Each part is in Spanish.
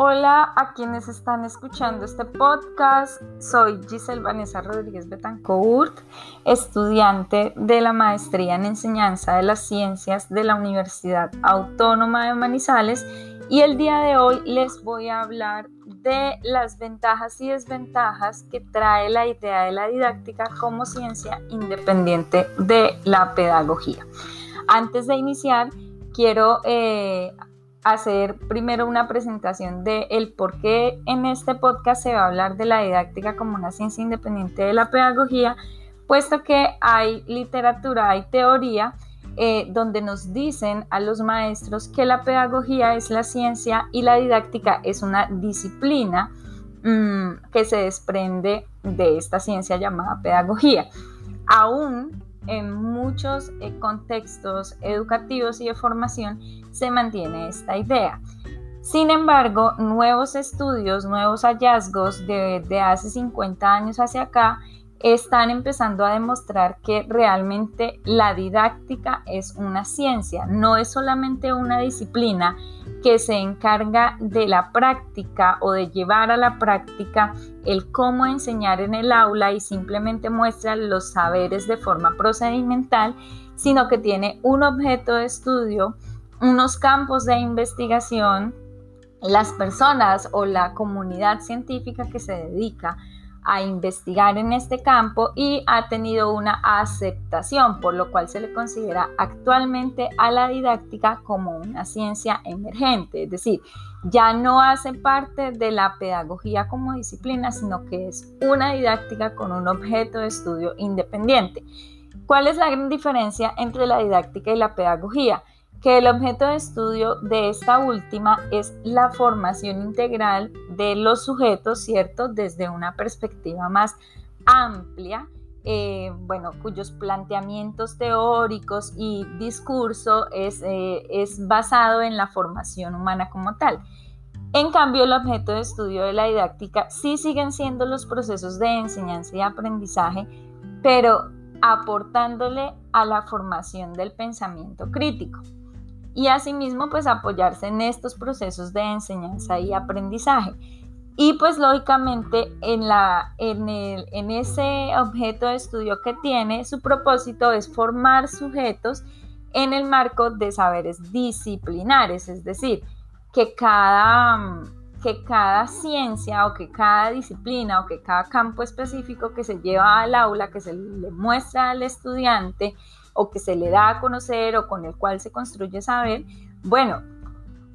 Hola a quienes están escuchando este podcast. Soy Giselle Vanessa Rodríguez Betancourt, estudiante de la maestría en enseñanza de las ciencias de la Universidad Autónoma de Manizales y el día de hoy les voy a hablar de las ventajas y desventajas que trae la idea de la didáctica como ciencia independiente de la pedagogía. Antes de iniciar, quiero eh, hacer primero una presentación de el por qué en este podcast se va a hablar de la didáctica como una ciencia independiente de la pedagogía, puesto que hay literatura, hay teoría eh, donde nos dicen a los maestros que la pedagogía es la ciencia y la didáctica es una disciplina mm, que se desprende de esta ciencia llamada pedagogía. Aún en muchos eh, contextos educativos y de formación se mantiene esta idea. Sin embargo, nuevos estudios, nuevos hallazgos de, hace 50 años hacia acá están empezando a demostrar que realmente la didáctica es una ciencia, no es solamente una disciplina que se encarga de la práctica o de llevar a la práctica el cómo enseñar en el aula y simplemente muestra los saberes de forma procedimental, sino que tiene un objeto de estudio, unos campos de investigación, las personas o la comunidad científica que se dedica a investigar en este campo y ha tenido una aceptación, por lo cual se le considera actualmente a la didáctica como una ciencia emergente, es decir, ya no hace parte de la pedagogía como disciplina, sino que es una didáctica con un objeto de estudio independiente. ¿Cuál es la gran diferencia entre la didáctica y la pedagogía? Que el objeto de estudio de esta última es la formación integral de los sujetos, ¿cierto? Desde una perspectiva más amplia, eh, bueno, cuyos planteamientos teóricos y discurso es, eh, es basado en la formación humana como tal. En cambio, el objeto de estudio de la didáctica sí siguen siendo los procesos de enseñanza y aprendizaje, pero aportándole a la formación del pensamiento crítico y asimismo pues apoyarse en estos procesos de enseñanza y aprendizaje. Y pues lógicamente en, la, en, el, en ese objeto de estudio que tiene, su propósito es formar sujetos en el marco de saberes disciplinares, es decir, que cada, que cada ciencia o que cada disciplina o que cada campo específico que se lleva al aula, que se le muestra al estudiante, o que se le da a conocer o con el cual se construye saber, bueno,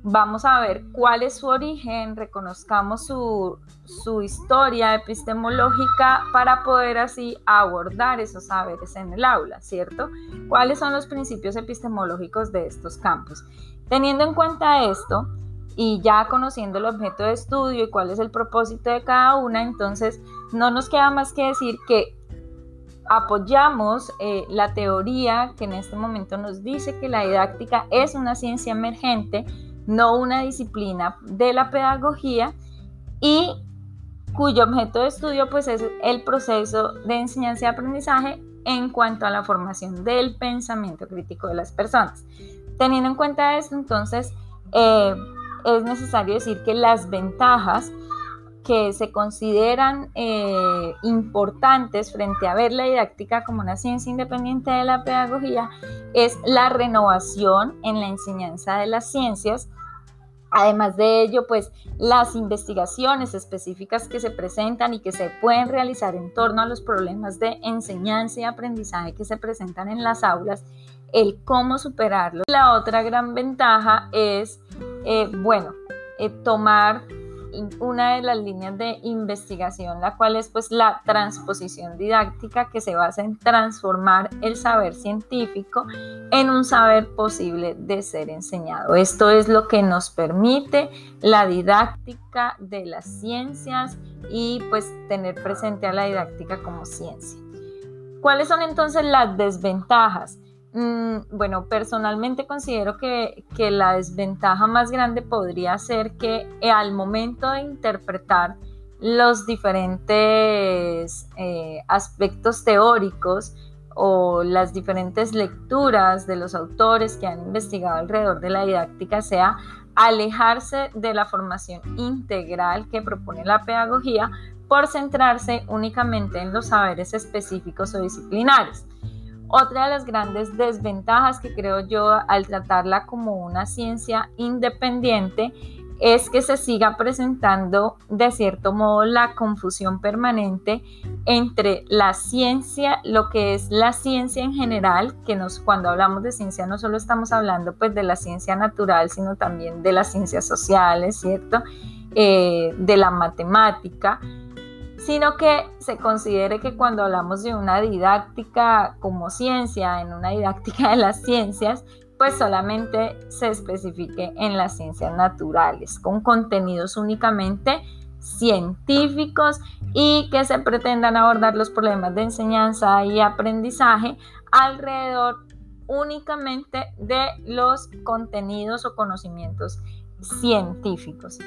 vamos a ver cuál es su origen, reconozcamos su, su, historia epistemológica para poder así abordar esos saberes en el aula, ¿cierto? ¿Cuáles son los principios epistemológicos de estos campos? Teniendo en cuenta esto y ya conociendo el objeto de estudio y cuál es el propósito de cada una, entonces no nos queda más que decir que apoyamos eh, la teoría que en este momento nos dice que la didáctica es una ciencia emergente, no una disciplina de la pedagogía y cuyo objeto de estudio pues es el proceso de enseñanza y aprendizaje en cuanto a la formación del pensamiento crítico de las personas. Teniendo en cuenta esto, entonces eh, es necesario decir que las ventajas que se consideran eh, importantes frente a ver la didáctica como una ciencia independiente de la pedagogía es la renovación en la enseñanza de las ciencias. Además de ello, pues las investigaciones específicas que se presentan y que se pueden realizar en torno a los problemas de enseñanza y aprendizaje que se presentan en las aulas, el cómo superarlos. La otra gran ventaja es, eh, bueno, eh, tomar una de las líneas de investigación, la cual es pues la transposición didáctica que se basa en transformar el saber científico en un saber posible de ser enseñado. Esto es lo que nos permite la didáctica de las ciencias y pues tener presente a la didáctica como ciencia. ¿Cuáles son entonces las desventajas? Mm, bueno, personalmente considero que, la desventaja más grande podría ser que eh, al momento de interpretar los diferentes eh, aspectos teóricos o las diferentes lecturas de los autores que han investigado alrededor de la didáctica sea alejarse de la formación integral que propone la pedagogía por centrarse únicamente en los saberes específicos o disciplinares. Otra de las grandes desventajas que creo yo al tratarla como una ciencia independiente es que se siga presentando de cierto modo la confusión permanente entre la ciencia, lo que es la ciencia en general, que nos, cuando hablamos de ciencia no solo estamos hablando pues de la ciencia natural, sino también de las ciencias sociales, ¿cierto? Eh, de la matemática, sino que se considere que cuando hablamos de una didáctica como ciencia, en una didáctica de las ciencias, pues solamente se especifique en las ciencias naturales, con contenidos únicamente científicos y que se pretendan abordar los problemas de enseñanza y aprendizaje alrededor únicamente de los contenidos o conocimientos científicos.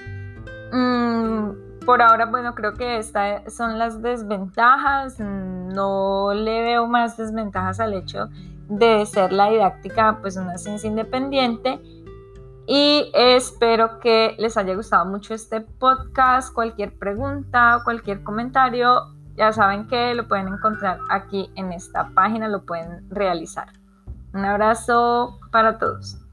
Mm, por ahora, bueno, creo que estas son las desventajas. No le veo más desventajas al hecho de ser la didáctica pues una ciencia independiente y espero que les haya gustado mucho este podcast. Cualquier pregunta cualquier comentario, ya saben que lo pueden encontrar aquí en esta página, lo pueden realizar. Un abrazo para todos.